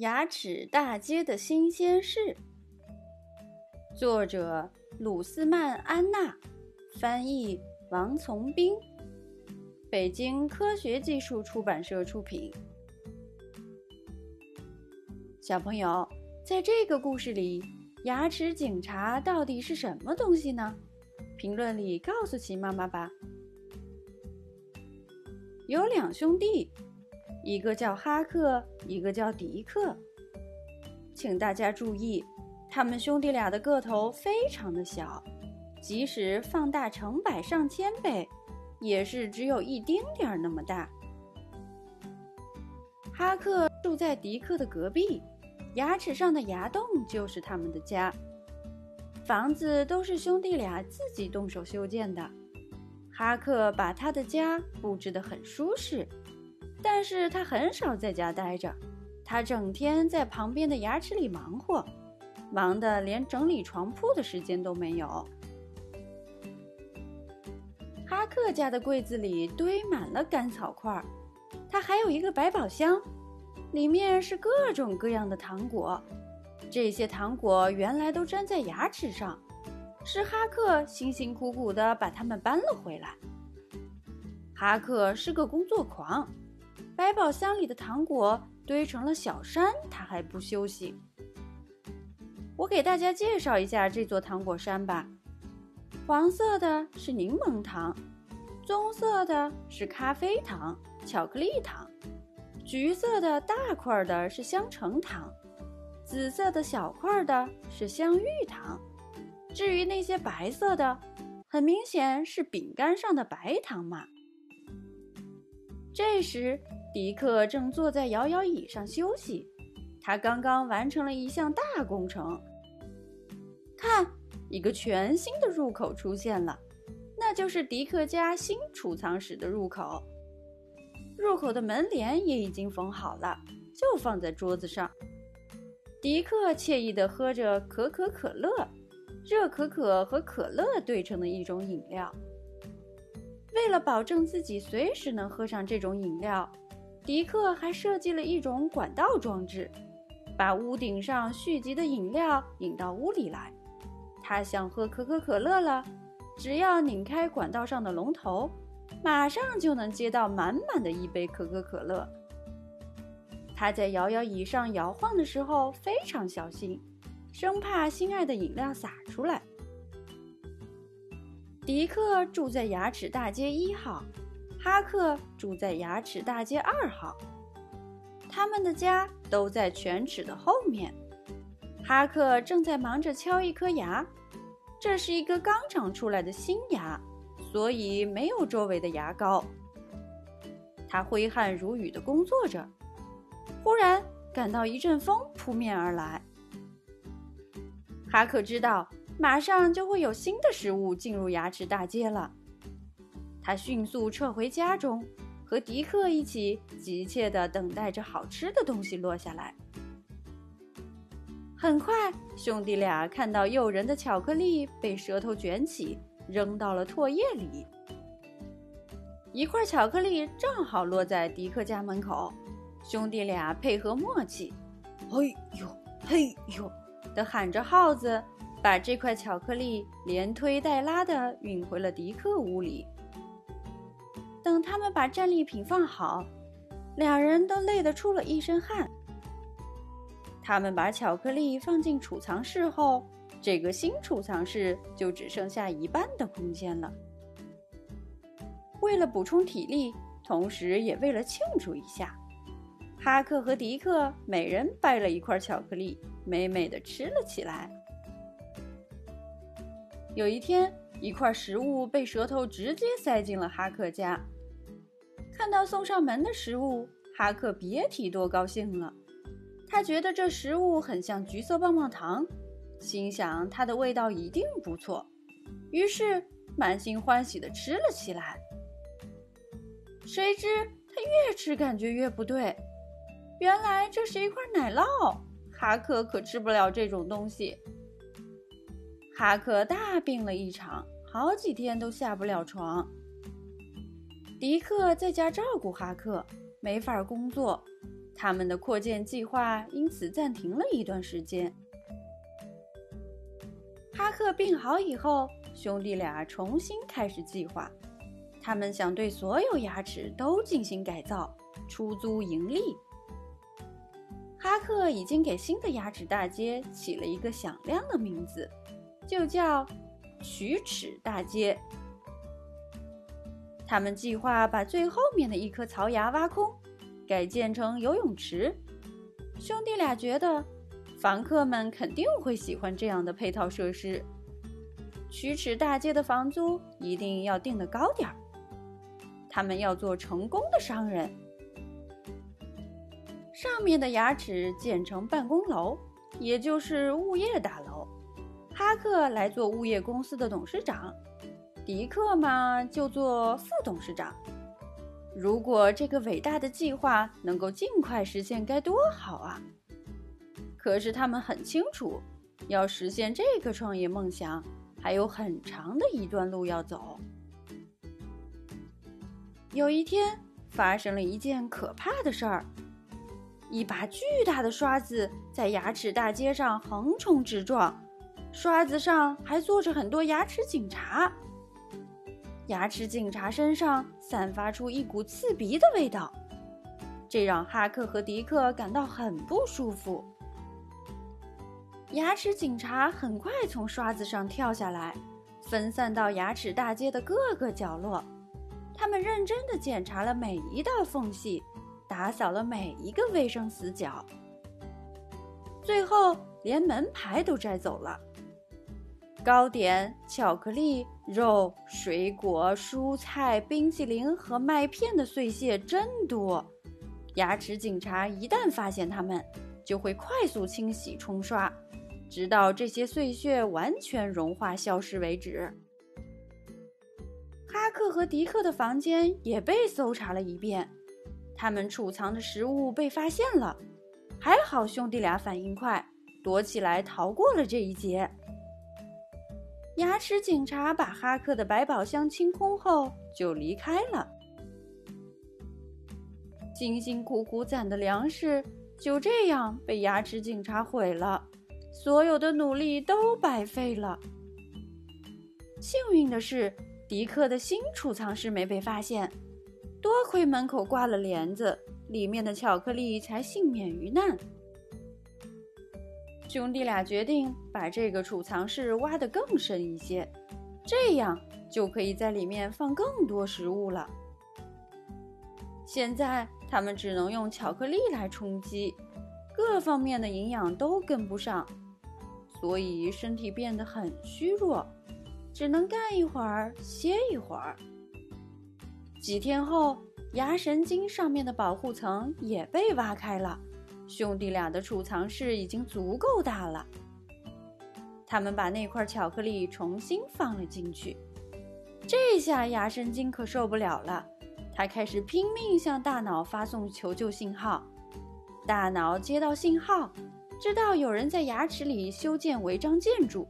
牙齿大街的新鲜事，作者鲁斯曼·安娜，翻译王从兵，北京科学技术出版社出品。小朋友，在这个故事里，牙齿警察到底是什么东西呢？评论里告诉奇妈妈吧。有两兄弟。一个叫哈克，一个叫迪克。请大家注意，他们兄弟俩的个头非常的小，即使放大成百上千倍，也是只有一丁点儿那么大。哈克住在迪克的隔壁，牙齿上的牙洞就是他们的家。房子都是兄弟俩自己动手修建的。哈克把他的家布置得很舒适。但是他很少在家待着，他整天在旁边的牙齿里忙活，忙得连整理床铺的时间都没有。哈克家的柜子里堆满了干草块，他还有一个百宝箱，里面是各种各样的糖果。这些糖果原来都粘在牙齿上，是哈克辛辛苦苦地把它们搬了回来。哈克是个工作狂。百宝箱里的糖果堆成了小山，他还不休息。我给大家介绍一下这座糖果山吧。黄色的是柠檬糖，棕色的是咖啡糖、巧克力糖，橘色的大块的是香橙糖，紫色的小块的是香芋糖。至于那些白色的，很明显是饼干上的白糖嘛。这时。迪克正坐在摇摇椅上休息，他刚刚完成了一项大工程。看，一个全新的入口出现了，那就是迪克家新储藏室的入口。入口的门帘也已经缝好了，就放在桌子上。迪克惬意地喝着可可可乐，热可可和可乐兑成的一种饮料。为了保证自己随时能喝上这种饮料。迪克还设计了一种管道装置，把屋顶上蓄积的饮料引到屋里来。他想喝可口可乐了，只要拧开管道上的龙头，马上就能接到满满的一杯可口可乐。他在摇摇椅上摇晃的时候非常小心，生怕心爱的饮料洒出来。迪克住在牙齿大街一号。哈克住在牙齿大街二号，他们的家都在犬齿的后面。哈克正在忙着敲一颗牙，这是一个刚长出来的新牙，所以没有周围的牙膏。他挥汗如雨地工作着，忽然感到一阵风扑面而来。哈克知道，马上就会有新的食物进入牙齿大街了。他迅速撤回家中，和迪克一起急切地等待着好吃的东西落下来。很快，兄弟俩看到诱人的巧克力被舌头卷起，扔到了唾液里。一块巧克力正好落在迪克家门口，兄弟俩配合默契，“嘿呦，嘿呦”的喊着号子，把这块巧克力连推带拉地运回了迪克屋里。等他们把战利品放好，两人都累得出了一身汗。他们把巧克力放进储藏室后，这个新储藏室就只剩下一半的空间了。为了补充体力，同时也为了庆祝一下，哈克和迪克每人掰了一块巧克力，美美的吃了起来。有一天，一块食物被舌头直接塞进了哈克家。看到送上门的食物，哈克别提多高兴了。他觉得这食物很像橘色棒棒糖，心想它的味道一定不错，于是满心欢喜地吃了起来。谁知他越吃感觉越不对，原来这是一块奶酪，哈克可吃不了这种东西。哈克大病了一场，好几天都下不了床。迪克在家照顾哈克，没法工作。他们的扩建计划因此暂停了一段时间。哈克病好以后，兄弟俩重新开始计划。他们想对所有牙齿都进行改造，出租盈利。哈克已经给新的牙齿大街起了一个响亮的名字，就叫“龋齿大街”。他们计划把最后面的一颗槽牙挖空，改建成游泳池。兄弟俩觉得，房客们肯定会喜欢这样的配套设施。龋齿大街的房租一定要定得高点儿。他们要做成功的商人。上面的牙齿建成办公楼，也就是物业大楼。哈克来做物业公司的董事长，迪克嘛就做副董事长。如果这个伟大的计划能够尽快实现，该多好啊！可是他们很清楚，要实现这个创业梦想，还有很长的一段路要走。有一天，发生了一件可怕的事儿。一把巨大的刷子在牙齿大街上横冲直撞，刷子上还坐着很多牙齿警察。牙齿警察身上散发出一股刺鼻的味道，这让哈克和迪克感到很不舒服。牙齿警察很快从刷子上跳下来，分散到牙齿大街的各个角落。他们认真地检查了每一道缝隙。打扫了每一个卫生死角，最后连门牌都摘走了。糕点、巧克力、肉、水果、蔬菜、冰淇淋和麦片的碎屑真多。牙齿警察一旦发现它们，就会快速清洗冲刷，直到这些碎屑完全融化消失为止。哈克和迪克的房间也被搜查了一遍。他们储藏的食物被发现了，还好兄弟俩反应快，躲起来逃过了这一劫。牙齿警察把哈克的百宝箱清空后就离开了。辛辛苦苦攒的粮食就这样被牙齿警察毁了，所有的努力都白费了。幸运的是，迪克的新储藏室没被发现。多亏门口挂了帘子，里面的巧克力才幸免于难。兄弟俩决定把这个储藏室挖得更深一些，这样就可以在里面放更多食物了。现在他们只能用巧克力来充饥，各方面的营养都跟不上，所以身体变得很虚弱，只能干一会儿歇一会儿。几天后，牙神经上面的保护层也被挖开了，兄弟俩的储藏室已经足够大了。他们把那块巧克力重新放了进去，这下牙神经可受不了了，他开始拼命向大脑发送求救信号。大脑接到信号，知道有人在牙齿里修建违章建筑，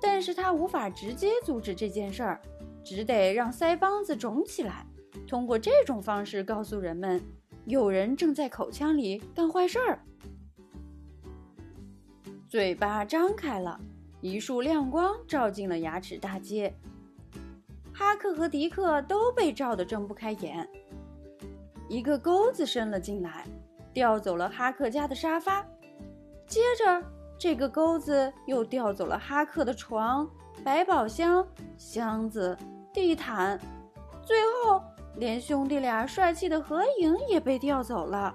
但是他无法直接阻止这件事儿，只得让腮帮子肿起来。通过这种方式告诉人们，有人正在口腔里干坏事儿。嘴巴张开了，一束亮光照进了牙齿大街。哈克和迪克都被照得睁不开眼。一个钩子伸了进来，调走了哈克家的沙发。接着，这个钩子又调走了哈克的床、百宝箱、箱子、地毯，最后。连兄弟俩帅气的合影也被调走了。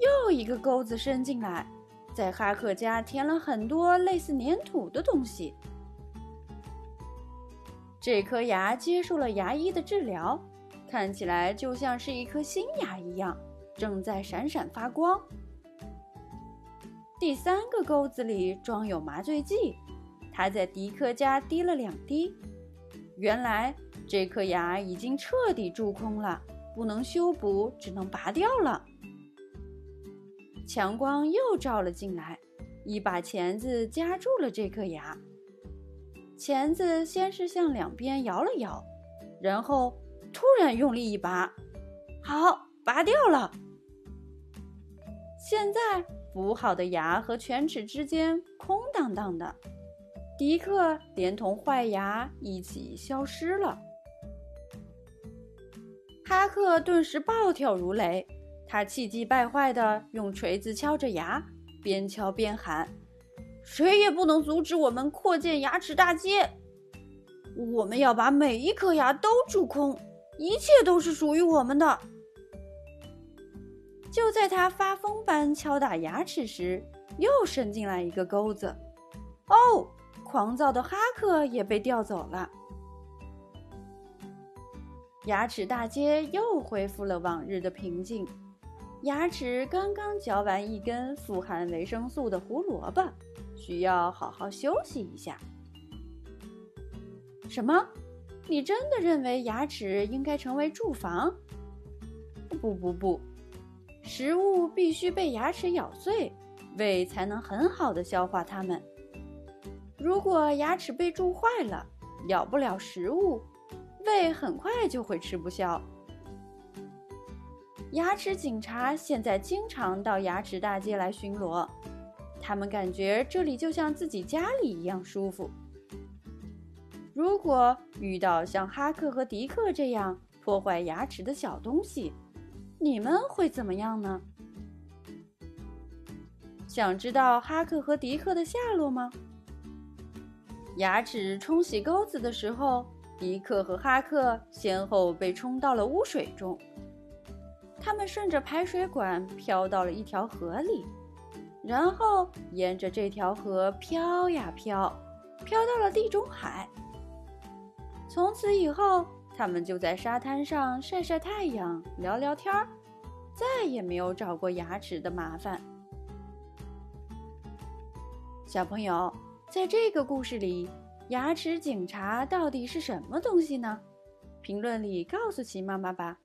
又一个钩子伸进来，在哈克家填了很多类似粘土的东西。这颗牙接受了牙医的治疗，看起来就像是一颗新牙一样，正在闪闪发光。第三个钩子里装有麻醉剂，他在迪克家滴了两滴。原来。这颗牙已经彻底蛀空了，不能修补，只能拔掉了。强光又照了进来，一把钳子夹住了这颗牙。钳子先是向两边摇了摇，然后突然用力一拔，好，拔掉了。现在补好的牙和犬齿之间空荡荡的，迪克连同坏牙一起消失了。哈克顿时暴跳如雷，他气急败坏地用锤子敲着牙，边敲边喊：“谁也不能阻止我们扩建牙齿大街！我们要把每一颗牙都蛀空，一切都是属于我们的！”就在他发疯般敲打牙齿时，又伸进来一个钩子。哦，狂躁的哈克也被调走了。牙齿大街又恢复了往日的平静。牙齿刚刚嚼完一根富含维生素的胡萝卜，需要好好休息一下。什么？你真的认为牙齿应该成为住房？不不不，食物必须被牙齿咬碎，胃才能很好的消化它们。如果牙齿被蛀坏了，咬不了食物。胃很快就会吃不消。牙齿警察现在经常到牙齿大街来巡逻，他们感觉这里就像自己家里一样舒服。如果遇到像哈克和迪克这样破坏牙齿的小东西，你们会怎么样呢？想知道哈克和迪克的下落吗？牙齿冲洗钩子的时候。迪克和哈克先后被冲到了污水中，他们顺着排水管飘到了一条河里，然后沿着这条河飘呀飘，飘到了地中海。从此以后，他们就在沙滩上晒晒太阳、聊聊天儿，再也没有找过牙齿的麻烦。小朋友，在这个故事里。牙齿警察到底是什么东西呢？评论里告诉奇妈妈吧。